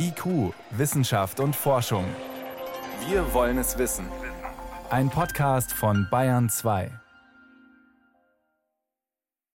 IQ, Wissenschaft und Forschung. Wir wollen es wissen. Ein Podcast von Bayern 2.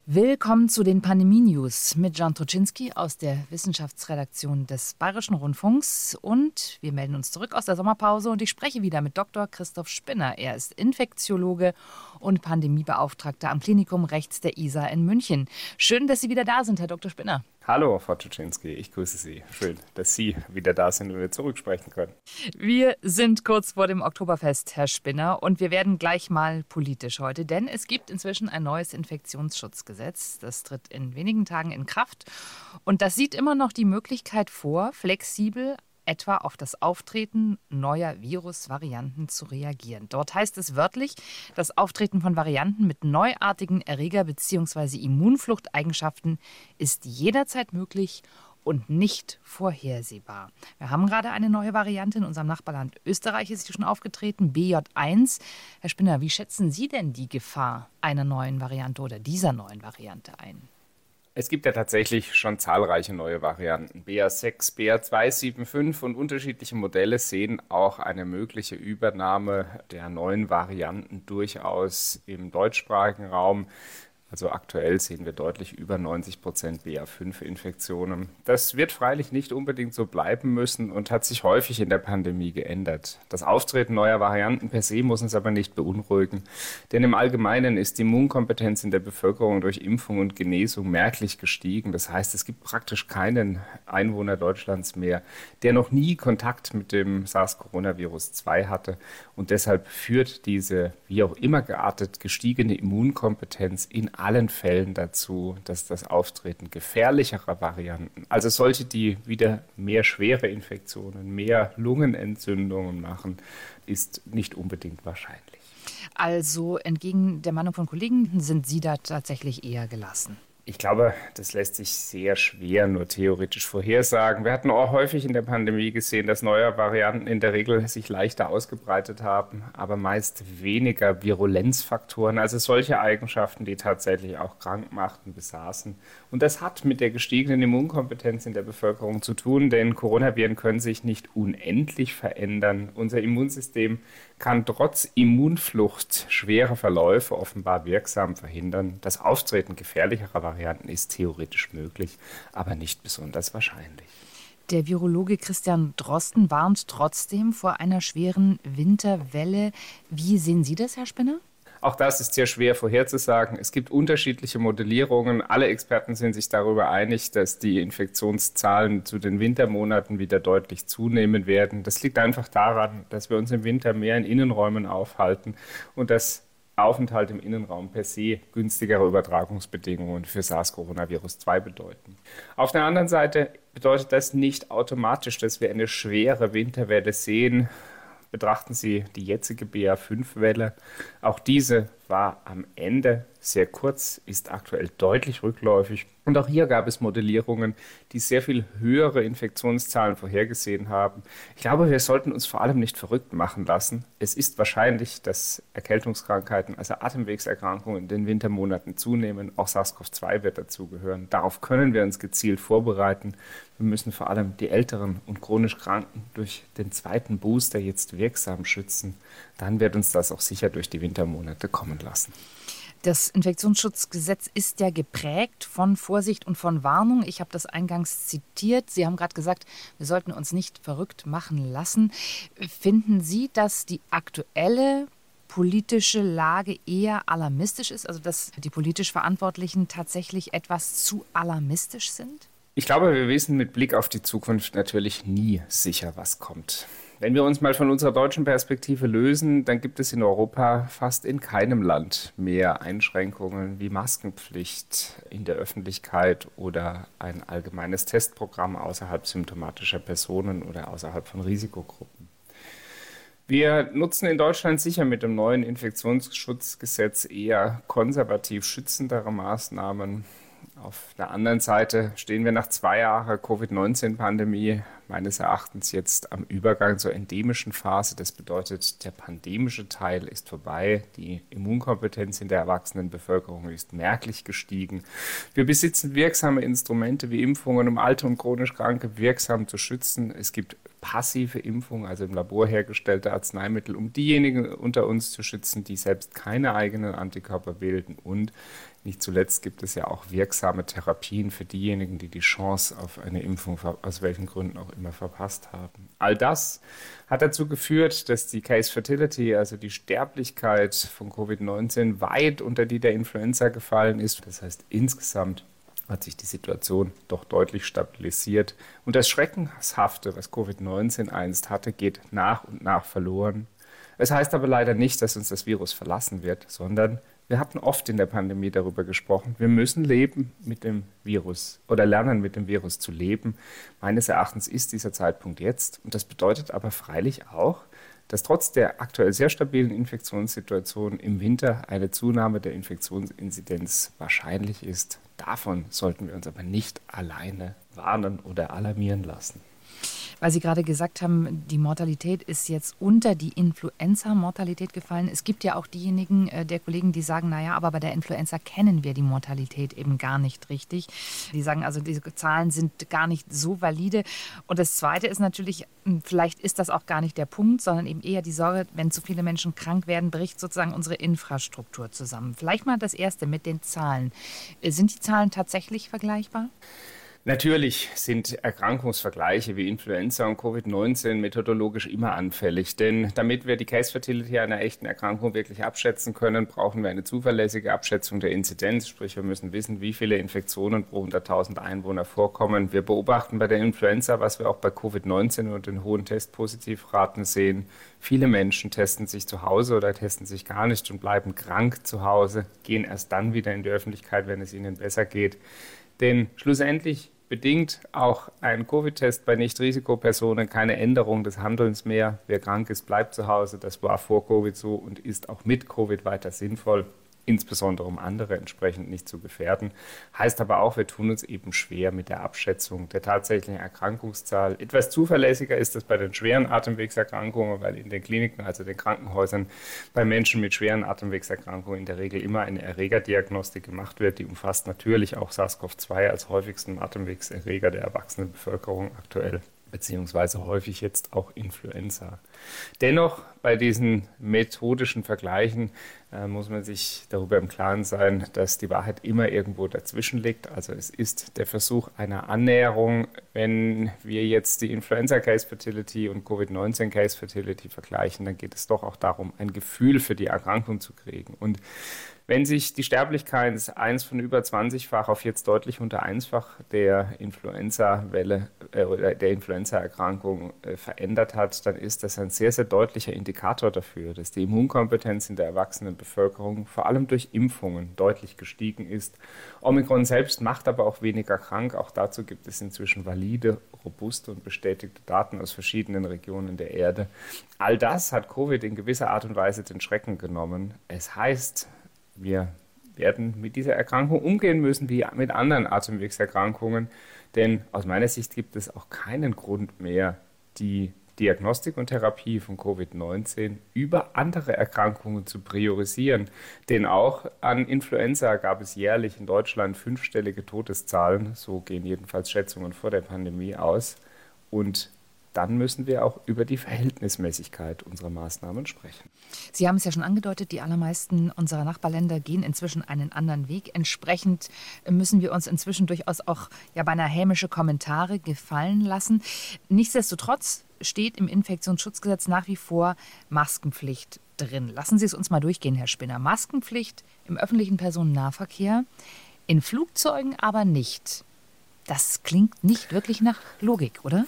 Willkommen zu den Pandemie-News mit Jan Toczynski aus der Wissenschaftsredaktion des Bayerischen Rundfunks. Und wir melden uns zurück aus der Sommerpause und ich spreche wieder mit Dr. Christoph Spinner. Er ist Infektiologe und Pandemiebeauftragter am Klinikum Rechts der ISA in München. Schön, dass Sie wieder da sind, Herr Dr. Spinner. Hallo, Frau Czuczynski, ich grüße Sie. Schön, dass Sie wieder da sind und wir zurücksprechen können. Wir sind kurz vor dem Oktoberfest, Herr Spinner, und wir werden gleich mal politisch heute, denn es gibt inzwischen ein neues Infektionsschutzgesetz. Das tritt in wenigen Tagen in Kraft und das sieht immer noch die Möglichkeit vor, flexibel etwa auf das Auftreten neuer Virusvarianten zu reagieren. Dort heißt es wörtlich, das Auftreten von Varianten mit neuartigen Erreger- bzw. Immunfluchteigenschaften ist jederzeit möglich und nicht vorhersehbar. Wir haben gerade eine neue Variante in unserem Nachbarland Österreich ist schon aufgetreten, BJ1. Herr Spinner, wie schätzen Sie denn die Gefahr einer neuen Variante oder dieser neuen Variante ein? Es gibt ja tatsächlich schon zahlreiche neue Varianten. BA6, BA275 und unterschiedliche Modelle sehen auch eine mögliche Übernahme der neuen Varianten durchaus im deutschsprachigen Raum. Also aktuell sehen wir deutlich über 90 Prozent BA5-Infektionen. Das wird freilich nicht unbedingt so bleiben müssen und hat sich häufig in der Pandemie geändert. Das Auftreten neuer Varianten per se muss uns aber nicht beunruhigen, denn im Allgemeinen ist die Immunkompetenz in der Bevölkerung durch Impfung und Genesung merklich gestiegen. Das heißt, es gibt praktisch keinen Einwohner Deutschlands mehr, der noch nie Kontakt mit dem SARS-Coronavirus 2 hatte und deshalb führt diese wie auch immer geartet gestiegene Immunkompetenz in allen Fällen dazu, dass das Auftreten gefährlicherer Varianten, also solche, die wieder mehr schwere Infektionen, mehr Lungenentzündungen machen, ist nicht unbedingt wahrscheinlich. Also entgegen der Meinung von Kollegen sind Sie da tatsächlich eher gelassen. Ich glaube, das lässt sich sehr schwer nur theoretisch vorhersagen. Wir hatten auch häufig in der Pandemie gesehen, dass neue Varianten in der Regel sich leichter ausgebreitet haben, aber meist weniger Virulenzfaktoren, also solche Eigenschaften, die tatsächlich auch krank machten, besaßen. Und das hat mit der gestiegenen Immunkompetenz in der Bevölkerung zu tun, denn Coronaviren können sich nicht unendlich verändern. Unser Immunsystem kann trotz Immunflucht schwere Verläufe offenbar wirksam verhindern. Das Auftreten gefährlicherer Varianten ist theoretisch möglich, aber nicht besonders wahrscheinlich. Der Virologe Christian Drosten warnt trotzdem vor einer schweren Winterwelle. Wie sehen Sie das, Herr Spinner? Auch das ist sehr schwer vorherzusagen. Es gibt unterschiedliche Modellierungen. Alle Experten sind sich darüber einig, dass die Infektionszahlen zu den Wintermonaten wieder deutlich zunehmen werden. Das liegt einfach daran, dass wir uns im Winter mehr in Innenräumen aufhalten und dass Aufenthalt im Innenraum per se günstigere Übertragungsbedingungen für SARS-CoV-2 bedeuten. Auf der anderen Seite bedeutet das nicht automatisch, dass wir eine schwere Winterwelle sehen, betrachten Sie die jetzige BA5-Welle. Auch diese war am Ende sehr kurz, ist aktuell deutlich rückläufig. Und auch hier gab es Modellierungen, die sehr viel höhere Infektionszahlen vorhergesehen haben. Ich glaube, wir sollten uns vor allem nicht verrückt machen lassen. Es ist wahrscheinlich, dass Erkältungskrankheiten, also Atemwegserkrankungen in den Wintermonaten zunehmen. Auch SARS-CoV-2 wird dazugehören. Darauf können wir uns gezielt vorbereiten. Wir müssen vor allem die Älteren und chronisch Kranken durch den zweiten Booster jetzt wirksam schützen. Dann wird uns das auch sicher durch die Wintermonate kommen lassen. Das Infektionsschutzgesetz ist ja geprägt von Vorsicht und von Warnung. Ich habe das eingangs zitiert. Sie haben gerade gesagt, wir sollten uns nicht verrückt machen lassen. Finden Sie, dass die aktuelle politische Lage eher alarmistisch ist, also dass die politisch Verantwortlichen tatsächlich etwas zu alarmistisch sind? Ich glaube, wir wissen mit Blick auf die Zukunft natürlich nie sicher, was kommt. Wenn wir uns mal von unserer deutschen Perspektive lösen, dann gibt es in Europa fast in keinem Land mehr Einschränkungen wie Maskenpflicht in der Öffentlichkeit oder ein allgemeines Testprogramm außerhalb symptomatischer Personen oder außerhalb von Risikogruppen. Wir nutzen in Deutschland sicher mit dem neuen Infektionsschutzgesetz eher konservativ schützendere Maßnahmen Auf der anderen Seite stehen wir nach zwei Jahren Covid-19-Pandemie meines Erachtens jetzt am Übergang zur endemischen Phase. Das bedeutet, der pandemische Teil ist vorbei. Die Immunkompetenz in der erwachsenen Bevölkerung ist merklich gestiegen. Wir besitzen wirksame Instrumente wie Impfungen, um alte und chronisch Kranke wirksam zu schützen. Es gibt passive Impfungen, also im Labor hergestellte Arzneimittel, um diejenigen unter uns zu schützen, die selbst keine eigenen Antikörper bilden. Und nicht zuletzt gibt es ja auch wirksame Therapien für diejenigen, die die Chance auf eine Impfung aus welchen Gründen auch immer verpasst haben. All das hat dazu geführt, dass die Case Fertility, also die Sterblichkeit von Covid-19, weit unter die der Influenza gefallen ist. Das heißt, insgesamt hat sich die Situation doch deutlich stabilisiert. Und das Schreckenshafte, was Covid-19 einst hatte, geht nach und nach verloren. Es heißt aber leider nicht, dass uns das Virus verlassen wird, sondern wir hatten oft in der Pandemie darüber gesprochen, wir müssen leben mit dem Virus oder lernen mit dem Virus zu leben. Meines Erachtens ist dieser Zeitpunkt jetzt. Und das bedeutet aber freilich auch, dass trotz der aktuell sehr stabilen Infektionssituation im Winter eine Zunahme der Infektionsinzidenz wahrscheinlich ist. Davon sollten wir uns aber nicht alleine warnen oder alarmieren lassen. Weil Sie gerade gesagt haben, die Mortalität ist jetzt unter die Influenza-Mortalität gefallen. Es gibt ja auch diejenigen äh, der Kollegen, die sagen, naja, aber bei der Influenza kennen wir die Mortalität eben gar nicht richtig. Die sagen also, diese Zahlen sind gar nicht so valide. Und das Zweite ist natürlich, hm, vielleicht ist das auch gar nicht der Punkt, sondern eben eher die Sorge, wenn zu viele Menschen krank werden, bricht sozusagen unsere Infrastruktur zusammen. Vielleicht mal das Erste mit den Zahlen. Äh, sind die Zahlen tatsächlich vergleichbar? Natürlich sind Erkrankungsvergleiche wie Influenza und Covid-19 methodologisch immer anfällig, denn damit wir die Case Fertility einer echten Erkrankung wirklich abschätzen können, brauchen wir eine zuverlässige Abschätzung der Inzidenz, sprich wir müssen wissen, wie viele Infektionen pro 100.000 Einwohner vorkommen. Wir beobachten bei der Influenza, was wir auch bei Covid-19 und den hohen Testpositivraten sehen. Viele Menschen testen sich zu Hause oder testen sich gar nicht und bleiben krank zu Hause, gehen erst dann wieder in die Öffentlichkeit, wenn es ihnen besser geht. Denn schlussendlich bedingt auch ein Covid-Test bei Nicht-Risikopersonen keine Änderung des Handelns mehr. Wer krank ist, bleibt zu Hause. Das war vor Covid so und ist auch mit Covid weiter sinnvoll insbesondere um andere entsprechend nicht zu gefährden. Heißt aber auch, wir tun uns eben schwer mit der Abschätzung der tatsächlichen Erkrankungszahl. Etwas zuverlässiger ist es bei den schweren Atemwegserkrankungen, weil in den Kliniken, also den Krankenhäusern, bei Menschen mit schweren Atemwegserkrankungen in der Regel immer eine Erregerdiagnostik gemacht wird. Die umfasst natürlich auch SARS-CoV-2 als häufigsten Atemwegserreger der erwachsenen Bevölkerung aktuell beziehungsweise häufig jetzt auch Influenza. Dennoch bei diesen methodischen Vergleichen äh, muss man sich darüber im Klaren sein, dass die Wahrheit immer irgendwo dazwischen liegt. Also es ist der Versuch einer Annäherung. Wenn wir jetzt die Influenza Case Fertility und Covid-19 Case Fertility vergleichen, dann geht es doch auch darum, ein Gefühl für die Erkrankung zu kriegen. Und wenn sich die Sterblichkeit eins von über 20-fach auf jetzt deutlich unter einfach der Influenza-Welle äh, der Influenza-Erkrankung äh, verändert hat, dann ist das ein sehr, sehr deutlicher Indikator dafür, dass die Immunkompetenz in der erwachsenen Bevölkerung vor allem durch Impfungen deutlich gestiegen ist. Omikron selbst macht aber auch weniger krank. Auch dazu gibt es inzwischen valide, robuste und bestätigte Daten aus verschiedenen Regionen der Erde. All das hat Covid in gewisser Art und Weise den Schrecken genommen. Es heißt, wir werden mit dieser Erkrankung umgehen müssen wie mit anderen Atemwegserkrankungen, denn aus meiner Sicht gibt es auch keinen Grund mehr, die Diagnostik und Therapie von Covid-19 über andere Erkrankungen zu priorisieren. Denn auch an Influenza gab es jährlich in Deutschland fünfstellige Todeszahlen, so gehen jedenfalls Schätzungen vor der Pandemie aus. Und dann müssen wir auch über die Verhältnismäßigkeit unserer Maßnahmen sprechen. Sie haben es ja schon angedeutet, die allermeisten unserer Nachbarländer gehen inzwischen einen anderen Weg. Entsprechend müssen wir uns inzwischen durchaus auch ja beinahe hämische Kommentare gefallen lassen. Nichtsdestotrotz steht im Infektionsschutzgesetz nach wie vor Maskenpflicht drin. Lassen Sie es uns mal durchgehen, Herr Spinner. Maskenpflicht im öffentlichen Personennahverkehr, in Flugzeugen aber nicht. Das klingt nicht wirklich nach Logik, oder?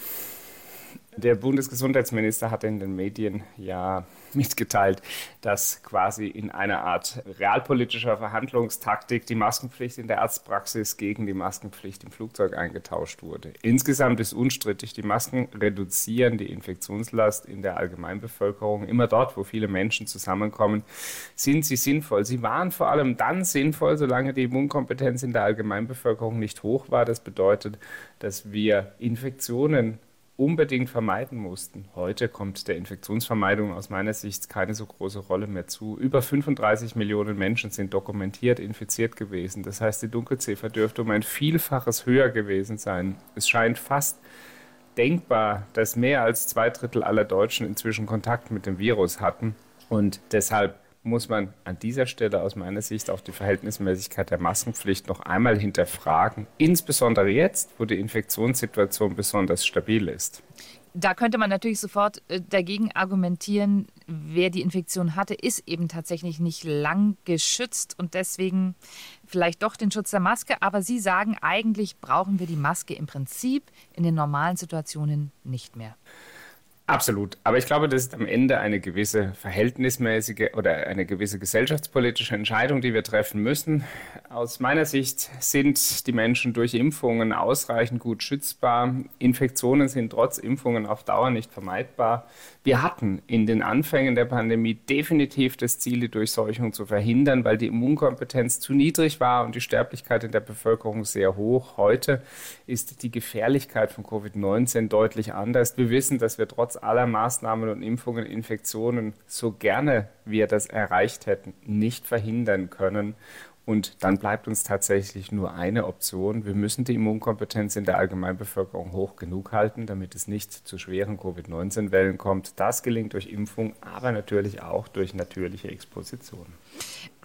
Der Bundesgesundheitsminister hat in den Medien ja mitgeteilt, dass quasi in einer Art realpolitischer Verhandlungstaktik die Maskenpflicht in der Arztpraxis gegen die Maskenpflicht im Flugzeug eingetauscht wurde. Insgesamt ist unstrittig, die Masken reduzieren die Infektionslast in der Allgemeinbevölkerung. Immer dort, wo viele Menschen zusammenkommen, sind sie sinnvoll. Sie waren vor allem dann sinnvoll, solange die Immunkompetenz in der Allgemeinbevölkerung nicht hoch war. Das bedeutet, dass wir Infektionen unbedingt vermeiden mussten. Heute kommt der Infektionsvermeidung aus meiner Sicht keine so große Rolle mehr zu. Über 35 Millionen Menschen sind dokumentiert infiziert gewesen. Das heißt, die Dunkelziffer dürfte um ein Vielfaches höher gewesen sein. Es scheint fast denkbar, dass mehr als zwei Drittel aller Deutschen inzwischen Kontakt mit dem Virus hatten. Und deshalb muss man an dieser Stelle aus meiner Sicht auch die Verhältnismäßigkeit der Maskenpflicht noch einmal hinterfragen, insbesondere jetzt, wo die Infektionssituation besonders stabil ist. Da könnte man natürlich sofort äh, dagegen argumentieren, wer die Infektion hatte, ist eben tatsächlich nicht lang geschützt und deswegen vielleicht doch den Schutz der Maske. Aber Sie sagen, eigentlich brauchen wir die Maske im Prinzip in den normalen Situationen nicht mehr. Absolut. Aber ich glaube, das ist am Ende eine gewisse verhältnismäßige oder eine gewisse gesellschaftspolitische Entscheidung, die wir treffen müssen. Aus meiner Sicht sind die Menschen durch Impfungen ausreichend gut schützbar. Infektionen sind trotz Impfungen auf Dauer nicht vermeidbar. Wir hatten in den Anfängen der Pandemie definitiv das Ziel, die Durchseuchung zu verhindern, weil die Immunkompetenz zu niedrig war und die Sterblichkeit in der Bevölkerung sehr hoch. Heute ist die Gefährlichkeit von Covid-19 deutlich anders. Wir wissen, dass wir trotz aller Maßnahmen und Impfungen Infektionen, so gerne wir das erreicht hätten, nicht verhindern können. Und dann bleibt uns tatsächlich nur eine Option. Wir müssen die Immunkompetenz in der Allgemeinbevölkerung hoch genug halten, damit es nicht zu schweren Covid-19-Wellen kommt. Das gelingt durch Impfung, aber natürlich auch durch natürliche Exposition.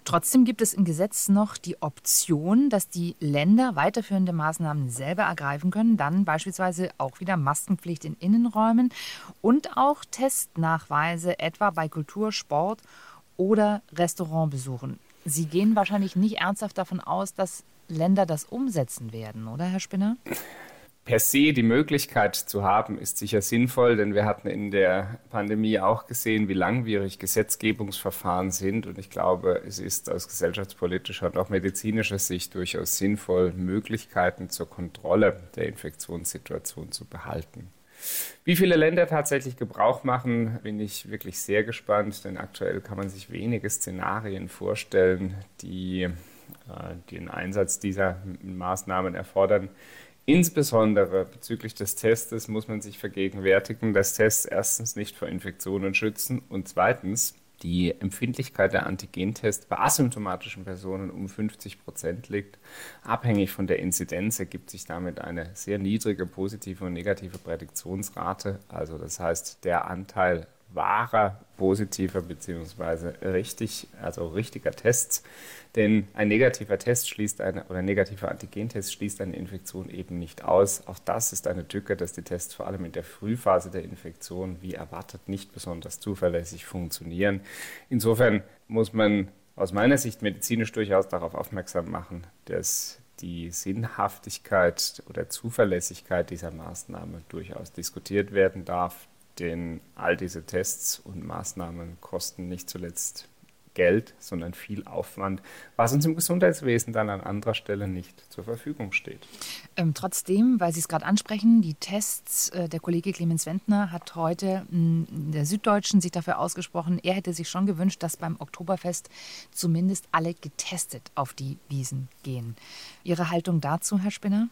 Trotzdem gibt es im Gesetz noch die Option, dass die Länder weiterführende Maßnahmen selber ergreifen können, dann beispielsweise auch wieder Maskenpflicht in Innenräumen und auch Testnachweise etwa bei Kultur, Sport oder Restaurantbesuchen. Sie gehen wahrscheinlich nicht ernsthaft davon aus, dass Länder das umsetzen werden, oder Herr Spinner? Per se die Möglichkeit zu haben, ist sicher sinnvoll, denn wir hatten in der Pandemie auch gesehen, wie langwierig Gesetzgebungsverfahren sind. Und ich glaube, es ist aus gesellschaftspolitischer und auch medizinischer Sicht durchaus sinnvoll, Möglichkeiten zur Kontrolle der Infektionssituation zu behalten. Wie viele Länder tatsächlich Gebrauch machen, bin ich wirklich sehr gespannt, denn aktuell kann man sich wenige Szenarien vorstellen, die äh, den Einsatz dieser Maßnahmen erfordern. Insbesondere bezüglich des Testes muss man sich vergegenwärtigen, dass Tests erstens nicht vor Infektionen schützen und zweitens die Empfindlichkeit der Antigentests bei asymptomatischen Personen um 50 Prozent liegt. Abhängig von der Inzidenz ergibt sich damit eine sehr niedrige positive und negative Prädiktionsrate. Also das heißt, der Anteil wahrer positiver bzw. richtig, also richtiger Tests. Denn ein negativer Test schließt eine oder negativer Antigentest schließt eine Infektion eben nicht aus. Auch das ist eine Tücke, dass die Tests vor allem in der Frühphase der Infektion wie erwartet nicht besonders zuverlässig funktionieren. Insofern muss man aus meiner Sicht medizinisch durchaus darauf aufmerksam machen, dass die Sinnhaftigkeit oder Zuverlässigkeit dieser Maßnahme durchaus diskutiert werden darf denn all diese Tests und Maßnahmen kosten nicht zuletzt Geld, sondern viel Aufwand, was uns im Gesundheitswesen dann an anderer Stelle nicht zur Verfügung steht. Ähm, trotzdem, weil Sie es gerade ansprechen, die Tests, äh, der Kollege Clemens Wendner hat heute in der Süddeutschen sich dafür ausgesprochen, er hätte sich schon gewünscht, dass beim Oktoberfest zumindest alle getestet auf die Wiesen gehen. Ihre Haltung dazu, Herr Spinner?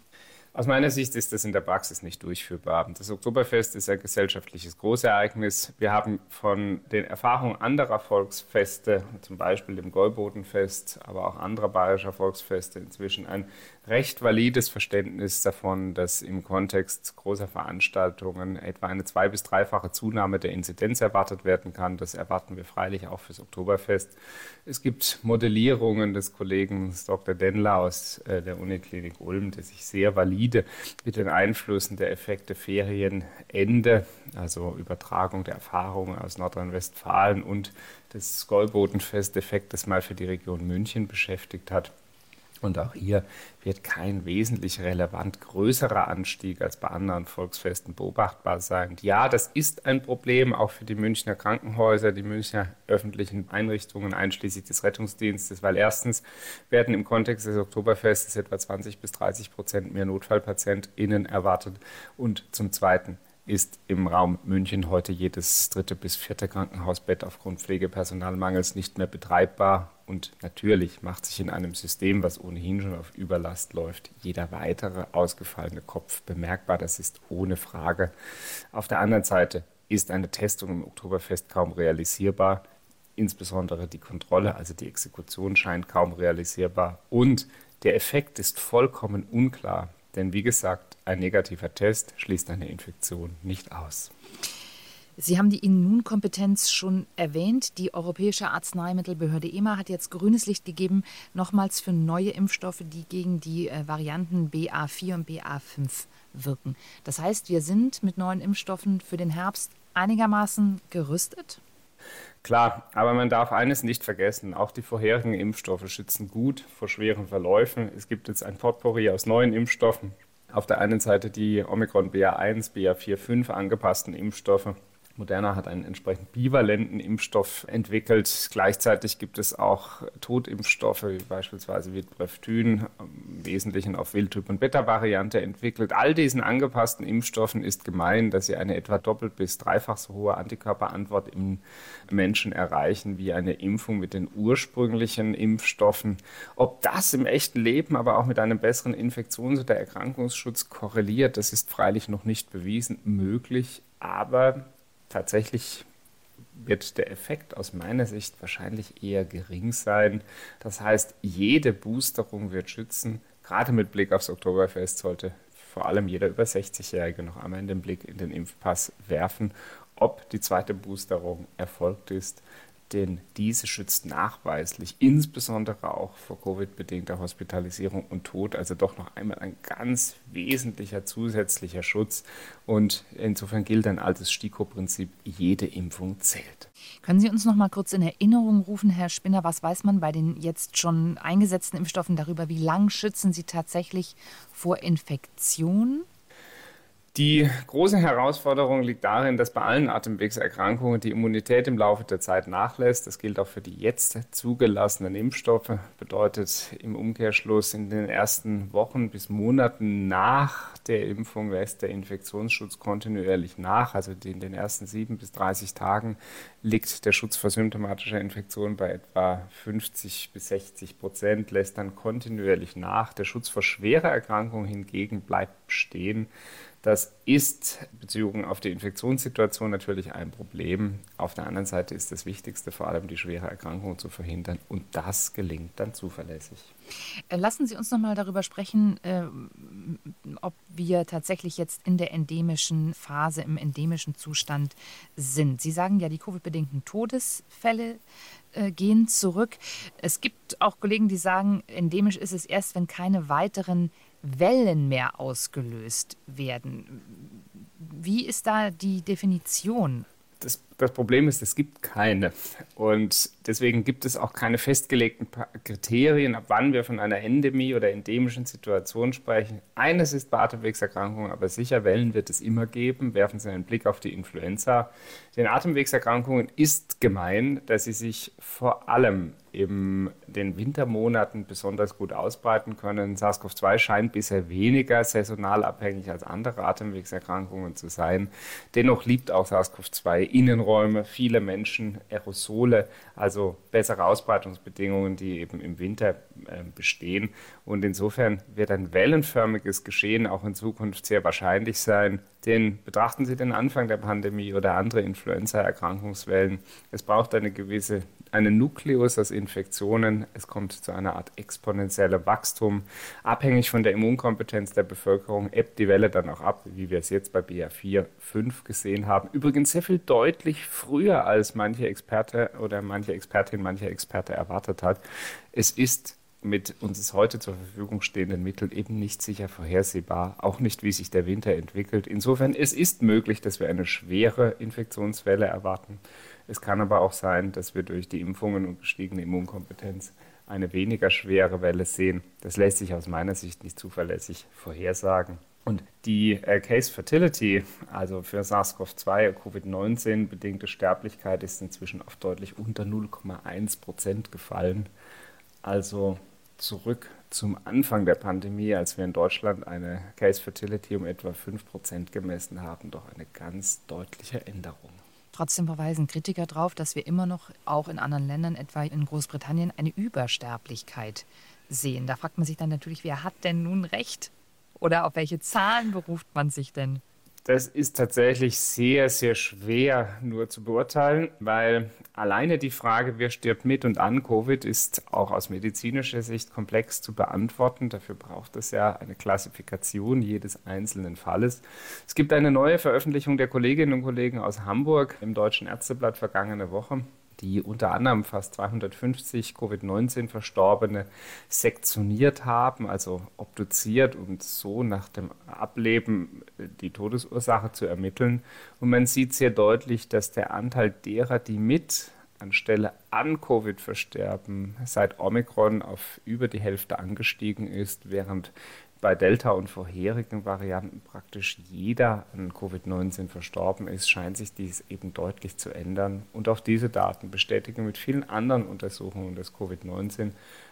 Aus meiner Sicht ist das in der Praxis nicht durchführbar. Das Oktoberfest ist ein gesellschaftliches Großereignis. Wir haben von den Erfahrungen anderer Volksfeste, zum Beispiel dem Gäubodenfest, aber auch anderer bayerischer Volksfeste inzwischen ein recht valides Verständnis davon, dass im Kontext großer Veranstaltungen etwa eine zwei- bis dreifache Zunahme der Inzidenz erwartet werden kann. Das erwarten wir freilich auch fürs Oktoberfest. Es gibt Modellierungen des Kollegen Dr. Denler aus äh, der Uniklinik Ulm, der sich sehr valide mit den Einflüssen der Effekte Ferienende, also Übertragung der Erfahrungen aus Nordrhein-Westfalen und des Skollbodenfest-Effektes mal für die Region München beschäftigt hat. Und auch hier wird kein wesentlich relevant größerer Anstieg als bei anderen Volksfesten beobachtbar sein. Ja, das ist ein Problem auch für die Münchner Krankenhäuser, die Münchner öffentlichen Einrichtungen einschließlich des Rettungsdienstes, weil erstens werden im Kontext des Oktoberfestes etwa 20 bis 30 Prozent mehr NotfallpatientInnen erwartet und zum Zweiten ist im Raum München heute jedes dritte bis vierte Krankenhausbett aufgrund Pflegepersonalmangels nicht mehr betreibbar. Und natürlich macht sich in einem System, was ohnehin schon auf Überlast läuft, jeder weitere ausgefallene Kopf bemerkbar. Das ist ohne Frage. Auf der anderen Seite ist eine Testung im Oktoberfest kaum realisierbar. Insbesondere die Kontrolle, also die Exekution, scheint kaum realisierbar. Und der Effekt ist vollkommen unklar. Denn wie gesagt, ein negativer Test schließt eine Infektion nicht aus. Sie haben die Immunkompetenz schon erwähnt. Die Europäische Arzneimittelbehörde EMA hat jetzt grünes Licht gegeben, nochmals für neue Impfstoffe, die gegen die äh, Varianten BA4 und BA5 wirken. Das heißt, wir sind mit neuen Impfstoffen für den Herbst einigermaßen gerüstet? Klar, aber man darf eines nicht vergessen, auch die vorherigen Impfstoffe schützen gut vor schweren Verläufen. Es gibt jetzt ein Potpourri aus neuen Impfstoffen. Auf der einen Seite die Omikron BA1, BA4, 5 angepassten Impfstoffe Moderna hat einen entsprechend bivalenten Impfstoff entwickelt. Gleichzeitig gibt es auch Totimpfstoffe, wie beispielsweise Vitreftin, im Wesentlichen auf Wildtyp- und Beta-Variante entwickelt. All diesen angepassten Impfstoffen ist gemein, dass sie eine etwa doppelt bis dreifach so hohe Antikörperantwort im Menschen erreichen wie eine Impfung mit den ursprünglichen Impfstoffen. Ob das im echten Leben aber auch mit einem besseren Infektions- oder Erkrankungsschutz korreliert, das ist freilich noch nicht bewiesen möglich. Aber tatsächlich wird der Effekt aus meiner Sicht wahrscheinlich eher gering sein. Das heißt, jede Boosterung wird schützen. Gerade mit Blick aufs Oktoberfest sollte vor allem jeder über 60-Jährige noch einmal den Blick in den Impfpass werfen, ob die zweite Boosterung erfolgt ist denn diese schützt nachweislich, insbesondere auch vor Covid-bedingter Hospitalisierung und Tod. Also doch noch einmal ein ganz wesentlicher zusätzlicher Schutz. Und insofern gilt ein altes STIKO-Prinzip, jede Impfung zählt. Können Sie uns noch mal kurz in Erinnerung rufen, Herr Spinner, was weiß man bei den jetzt schon eingesetzten Impfstoffen darüber, wie lang schützen sie tatsächlich vor Infektion? Die große Herausforderung liegt darin, dass bei allen Atemwegserkrankungen die Immunität im Laufe der Zeit nachlässt. Das gilt auch für die jetzt zugelassenen Impfstoffe. Bedeutet im Umkehrschluss in den ersten Wochen bis Monaten nach der Impfung lässt der Infektionsschutz kontinuierlich nach. Also in den ersten sieben bis 30 Tagen liegt der Schutz vor symptomatischer Infektion bei etwa 50 bis 60 Prozent, lässt dann kontinuierlich nach. Der Schutz vor schwerer Erkrankung hingegen bleibt bestehen. Das ist bezogen auf die Infektionssituation natürlich ein Problem. Auf der anderen Seite ist das Wichtigste vor allem die schwere Erkrankung zu verhindern und das gelingt dann zuverlässig. Äh, lassen Sie uns noch mal darüber sprechen, äh, ob wir tatsächlich jetzt in der endemischen Phase, im endemischen Zustand sind. Sie sagen ja, die Covid-bedingten Todesfälle äh, gehen zurück. Es gibt auch Kollegen, die sagen, endemisch ist es erst, wenn keine weiteren Wellen mehr ausgelöst werden. Wie ist da die Definition? Das, das, Problem ist, es gibt keine. Und deswegen gibt es auch keine festgelegten Kriterien, ab wann wir von einer Endemie oder endemischen Situation sprechen. Eines ist bei Atemwegserkrankungen, aber sicher Wellen wird es immer geben. Werfen Sie einen Blick auf die Influenza. Den Atemwegserkrankungen ist gemein, dass sie sich vor allem in den Wintermonaten besonders gut ausbreiten können. SARS-CoV-2 scheint bisher weniger saisonal abhängig als andere Atemwegserkrankungen zu sein. Dennoch liebt auch SARS-CoV-2 Innenräume, viele Menschen, Aerosole, also bessere Ausbreitungsbedingungen, die eben im Winter äh, bestehen. Und insofern wird ein wellenförmiges Geschehen auch in Zukunft sehr wahrscheinlich sein. Denn betrachten Sie den Anfang der Pandemie oder andere Influenza-Erkrankungswellen. Es braucht eine gewisse einen Nukleus aus Infektionen. Es kommt zu einer Art exponentiellem Wachstum. Abhängig von der Immunkompetenz der Bevölkerung ebbt die Welle dann auch ab, wie wir es jetzt bei BA4, 5 gesehen haben. Übrigens sehr viel deutlich früher, als manche Experte oder manche Expertin, mancher Experte erwartet hat. Es ist mit uns heute zur Verfügung stehenden Mitteln eben nicht sicher vorhersehbar, auch nicht, wie sich der Winter entwickelt. Insofern, es ist möglich, dass wir eine schwere Infektionswelle erwarten. Es kann aber auch sein, dass wir durch die Impfungen und gestiegene Immunkompetenz eine weniger schwere Welle sehen. Das lässt sich aus meiner Sicht nicht zuverlässig vorhersagen. Und die äh, Case Fertility, also für SARS-CoV-2, Covid-19 bedingte Sterblichkeit, ist inzwischen auf deutlich unter 0,1 Prozent gefallen. Also zurück zum Anfang der Pandemie, als wir in Deutschland eine Case Fertility um etwa 5 Prozent gemessen haben, doch eine ganz deutliche Änderung. Trotzdem verweisen Kritiker darauf, dass wir immer noch auch in anderen Ländern, etwa in Großbritannien, eine Übersterblichkeit sehen. Da fragt man sich dann natürlich, wer hat denn nun recht? Oder auf welche Zahlen beruft man sich denn? Das ist tatsächlich sehr, sehr schwer nur zu beurteilen, weil alleine die Frage, wer stirbt mit und an Covid, ist auch aus medizinischer Sicht komplex zu beantworten. Dafür braucht es ja eine Klassifikation jedes einzelnen Falles. Es gibt eine neue Veröffentlichung der Kolleginnen und Kollegen aus Hamburg im Deutschen Ärzteblatt vergangene Woche die unter anderem fast 250 Covid-19-Verstorbene sektioniert haben, also obduziert und so nach dem Ableben die Todesursache zu ermitteln. Und man sieht sehr deutlich, dass der Anteil derer, die mit anstelle an Covid versterben, seit Omikron auf über die Hälfte angestiegen ist, während bei Delta und vorherigen Varianten praktisch jeder an Covid-19 verstorben ist, scheint sich dies eben deutlich zu ändern. Und auch diese Daten bestätigen mit vielen anderen Untersuchungen, dass Covid-19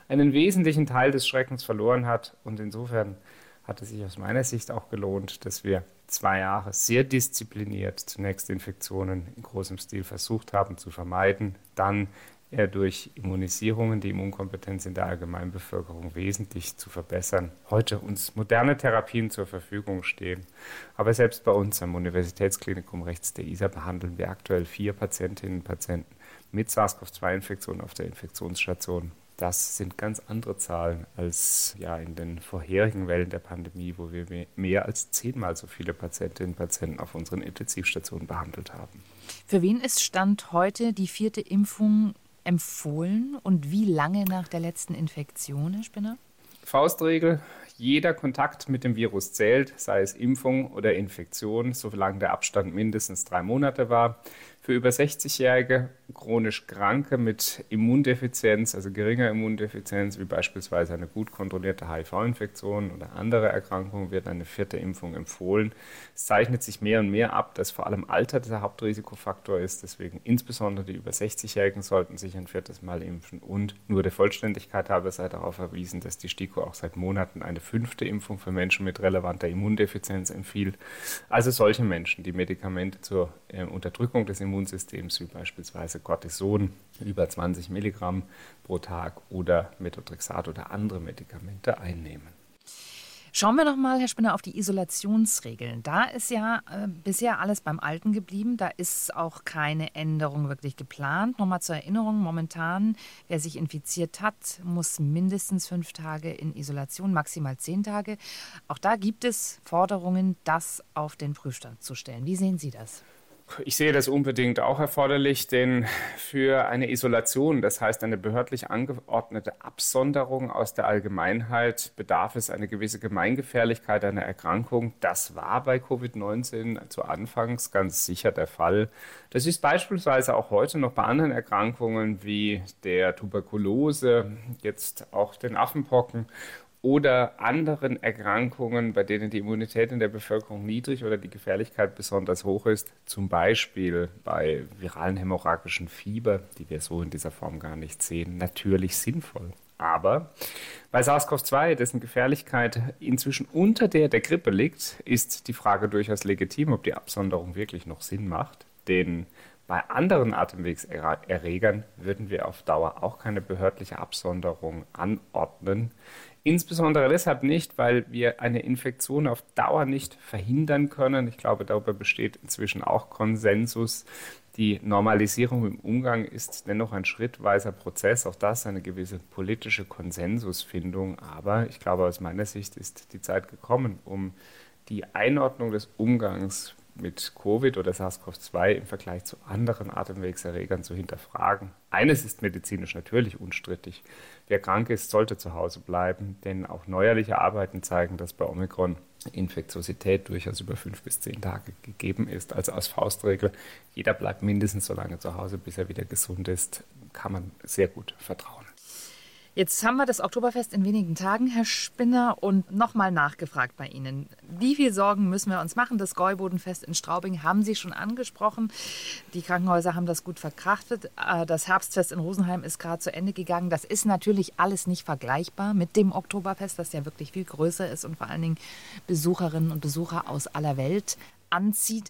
einen wesentlichen Teil des Schreckens verloren hat. Und insofern hat es sich aus meiner Sicht auch gelohnt, dass wir zwei Jahre sehr diszipliniert zunächst Infektionen in großem Stil versucht haben zu vermeiden, dann eher durch Immunisierungen die Immunkompetenz in der Allgemeinbevölkerung wesentlich zu verbessern. Heute uns moderne Therapien zur Verfügung stehen. Aber selbst bei uns am Universitätsklinikum rechts der ISA behandeln wir aktuell vier Patientinnen und Patienten mit SARS-CoV-2-Infektion auf der Infektionsstation. Das sind ganz andere Zahlen als ja, in den vorherigen Wellen der Pandemie, wo wir mehr als zehnmal so viele Patientinnen und Patienten auf unseren Intensivstationen behandelt haben. Für wen ist Stand heute die vierte Impfung empfohlen und wie lange nach der letzten Infektion, Herr Spinner? Faustregel, jeder Kontakt mit dem Virus zählt, sei es Impfung oder Infektion, solange der Abstand mindestens drei Monate war. Für über 60-Jährige, chronisch Kranke mit Immundefizienz, also geringer Immundefizienz, wie beispielsweise eine gut kontrollierte HIV-Infektion oder andere Erkrankungen, wird eine vierte Impfung empfohlen. Es zeichnet sich mehr und mehr ab, dass vor allem Alter der Hauptrisikofaktor ist. Deswegen insbesondere die über 60-Jährigen sollten sich ein viertes Mal impfen. Und nur der Vollständigkeit habe sei darauf verwiesen, dass die STIKO auch seit Monaten eine fünfte Impfung für Menschen mit relevanter Immundefizienz empfiehlt. Also solche Menschen, die Medikamente zur äh, Unterdrückung des Immunsystems Immunsystems, wie beispielsweise Cortison über 20 Milligramm pro Tag oder Methotrexat oder andere Medikamente einnehmen. Schauen wir noch mal, Herr Spinner, auf die Isolationsregeln. Da ist ja äh, bisher alles beim Alten geblieben. Da ist auch keine Änderung wirklich geplant. Nochmal zur Erinnerung, momentan, wer sich infiziert hat, muss mindestens fünf Tage in Isolation, maximal zehn Tage. Auch da gibt es Forderungen, das auf den Prüfstand zu stellen. Wie sehen Sie das? Ich sehe das unbedingt auch erforderlich, denn für eine Isolation, das heißt eine behördlich angeordnete Absonderung aus der Allgemeinheit, bedarf es eine gewisse Gemeingefährlichkeit einer Erkrankung. Das war bei Covid-19 zu Anfangs ganz sicher der Fall. Das ist beispielsweise auch heute noch bei anderen Erkrankungen wie der Tuberkulose, jetzt auch den Affenpocken oder anderen Erkrankungen, bei denen die Immunität in der Bevölkerung niedrig oder die Gefährlichkeit besonders hoch ist, zum Beispiel bei viralen hämorrhagischen Fieber, die wir so in dieser Form gar nicht sehen, natürlich sinnvoll. Aber bei SARS-CoV-2, dessen Gefährlichkeit inzwischen unter der der Grippe liegt, ist die Frage durchaus legitim, ob die Absonderung wirklich noch Sinn macht. Denn bei anderen Atemwegserregern würden wir auf Dauer auch keine behördliche Absonderung anordnen. Insbesondere deshalb nicht, weil wir eine Infektion auf Dauer nicht verhindern können. Ich glaube, darüber besteht inzwischen auch Konsensus. Die Normalisierung im Umgang ist dennoch ein schrittweiser Prozess. Auch das eine gewisse politische Konsensusfindung. Aber ich glaube, aus meiner Sicht ist die Zeit gekommen, um die Einordnung des Umgangs mit Covid oder SARS-CoV-2 im Vergleich zu anderen Atemwegserregern zu hinterfragen. Eines ist medizinisch natürlich unstrittig. Wer krank ist, sollte zu Hause bleiben, denn auch neuerliche Arbeiten zeigen, dass bei Omikron Infektiosität durchaus über fünf bis zehn Tage gegeben ist. Also als Faustregel, jeder bleibt mindestens so lange zu Hause, bis er wieder gesund ist, kann man sehr gut vertrauen. Jetzt haben wir das Oktoberfest in wenigen Tagen, Herr Spinner, und nochmal nachgefragt bei Ihnen. Wie viel Sorgen müssen wir uns machen? Das Gäubodenfest in Straubing haben Sie schon angesprochen. Die Krankenhäuser haben das gut verkraftet. Äh, das Herbstfest in Rosenheim ist gerade zu Ende gegangen. Das ist natürlich alles nicht vergleichbar mit dem Oktoberfest, das ja wirklich viel größer ist und vor allen Dingen Besucherinnen und Besucher aus aller Welt anzieht.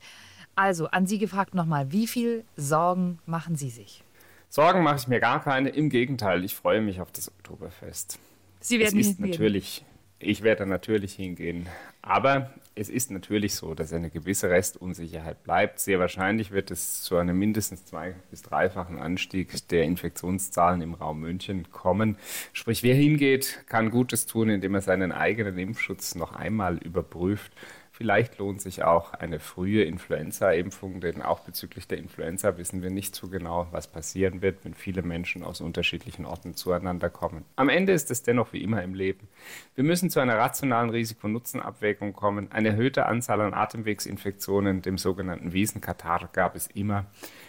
Also an Sie gefragt nochmal, wie viel Sorgen machen Sie sich? Sorgen mache ich mir gar keine. Im Gegenteil, ich freue mich auf das Oktoberfest. Sie werden es ist hingehen. natürlich, ich werde natürlich hingehen. Aber es ist natürlich so, dass eine gewisse Restunsicherheit bleibt. Sehr wahrscheinlich wird es zu einem mindestens zwei- bis dreifachen Anstieg der Infektionszahlen im Raum München kommen. Sprich, wer hingeht, kann Gutes tun, indem er seinen eigenen Impfschutz noch einmal überprüft Vielleicht lohnt sich auch eine frühe Influenza-Impfung, denn auch bezüglich der Influenza wissen wir nicht so genau, was passieren wird, wenn viele Menschen aus unterschiedlichen Orten zueinander kommen. Am Ende ist es dennoch wie immer im Leben. Wir müssen zu einer rationalen Risiko-Nutzen-Abwägung kommen. Eine erhöhte Anzahl an Atemwegsinfektionen, dem sogenannten Wiesenkatar, gab es immer.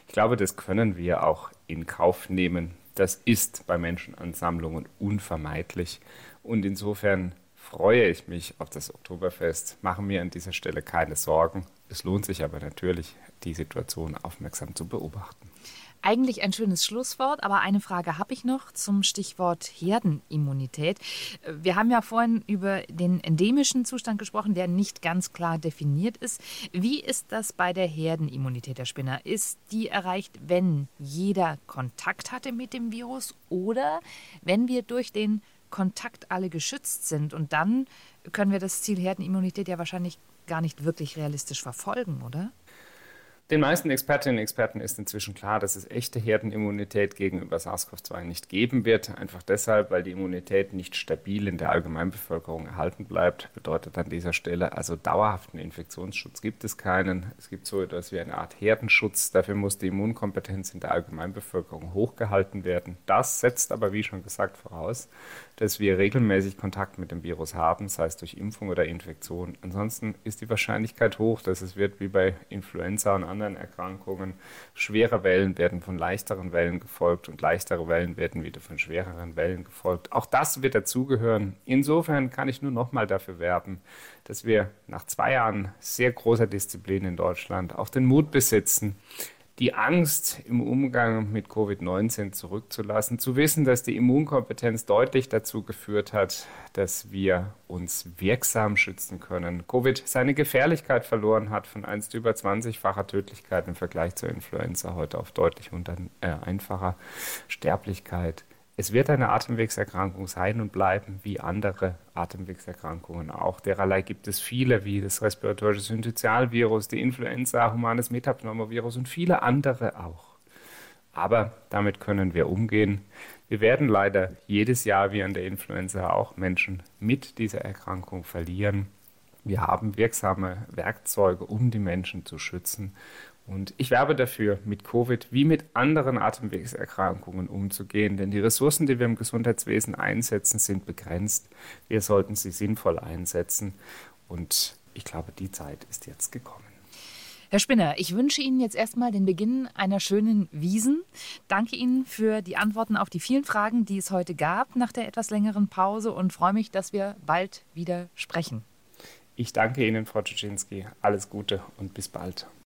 Ich glaube, das können wir auch in Kauf nehmen. Das ist bei Menschenansammlungen unvermeidlich. Und insofern freue ich mich auf das Oktoberfest, mache mir an dieser Stelle keine Sorgen. Es lohnt sich aber natürlich, die Situation aufmerksam zu beobachten. Eigentlich ein schönes Schlusswort, aber eine Frage habe ich noch zum Stichwort Herdenimmunität. Wir haben ja vorhin über den endemischen Zustand gesprochen, der nicht ganz klar definiert ist. Wie ist das bei der Herdenimmunität der Spinner? Ist die erreicht, wenn jeder Kontakt hatte mit dem Virus oder wenn wir durch den Kontakt alle geschützt sind. Und dann können wir das Ziel Herdenimmunität ja wahrscheinlich gar nicht wirklich realistisch verfolgen, oder? Den meisten Expertinnen und Experten ist inzwischen klar, dass es echte Herdenimmunität gegenüber SARS-CoV-2 nicht geben wird. Einfach deshalb, weil die Immunität nicht stabil in der Allgemeinbevölkerung erhalten bleibt. Bedeutet an dieser Stelle also dauerhaften Infektionsschutz gibt es keinen. Es gibt so etwas wie eine Art Herdenschutz. Dafür muss die Immunkompetenz in der Allgemeinbevölkerung hochgehalten werden. Das setzt aber, wie schon gesagt, voraus, dass wir regelmäßig Kontakt mit dem Virus haben, sei es durch Impfung oder Infektion. Ansonsten ist die Wahrscheinlichkeit hoch, dass es wird wie bei Influenza und anderen Erkrankungen. Schwere Wellen werden von leichteren Wellen gefolgt und leichtere Wellen werden wieder von schwereren Wellen gefolgt. Auch das wird dazugehören. Insofern kann ich nur noch mal dafür werben, dass wir nach zwei Jahren sehr großer Disziplin in Deutschland auch den Mut besitzen, die Angst im Umgang mit Covid-19 zurückzulassen, zu wissen, dass die Immunkompetenz deutlich dazu geführt hat, dass wir uns wirksam schützen können. Covid seine Gefährlichkeit verloren hat von einst über 20-facher Tödlichkeit im Vergleich zur Influenza, heute auf deutlich unter, äh, einfacher Sterblichkeit. Es wird eine Atemwegserkrankung sein und bleiben, wie andere Atemwegserkrankungen auch. Dererlei gibt es viele, wie das respiratorische Syncytialvirus, die Influenza, humanes Metapneumovirus und viele andere auch. Aber damit können wir umgehen. Wir werden leider jedes Jahr wie an der Influenza auch Menschen mit dieser Erkrankung verlieren. Wir haben wirksame Werkzeuge, um die Menschen zu schützen. Und ich werbe dafür, mit Covid wie mit anderen Atemwegserkrankungen umzugehen, denn die Ressourcen, die wir im Gesundheitswesen einsetzen, sind begrenzt. Wir sollten sie sinnvoll einsetzen und ich glaube, die Zeit ist jetzt gekommen. Herr Spinner, ich wünsche Ihnen jetzt erstmal den Beginn einer schönen Wiesen. Danke Ihnen für die Antworten auf die vielen Fragen, die es heute gab nach der etwas längeren Pause und freue mich, dass wir bald wieder sprechen. Ich danke Ihnen, Frau Czuczynski. Alles Gute und bis bald.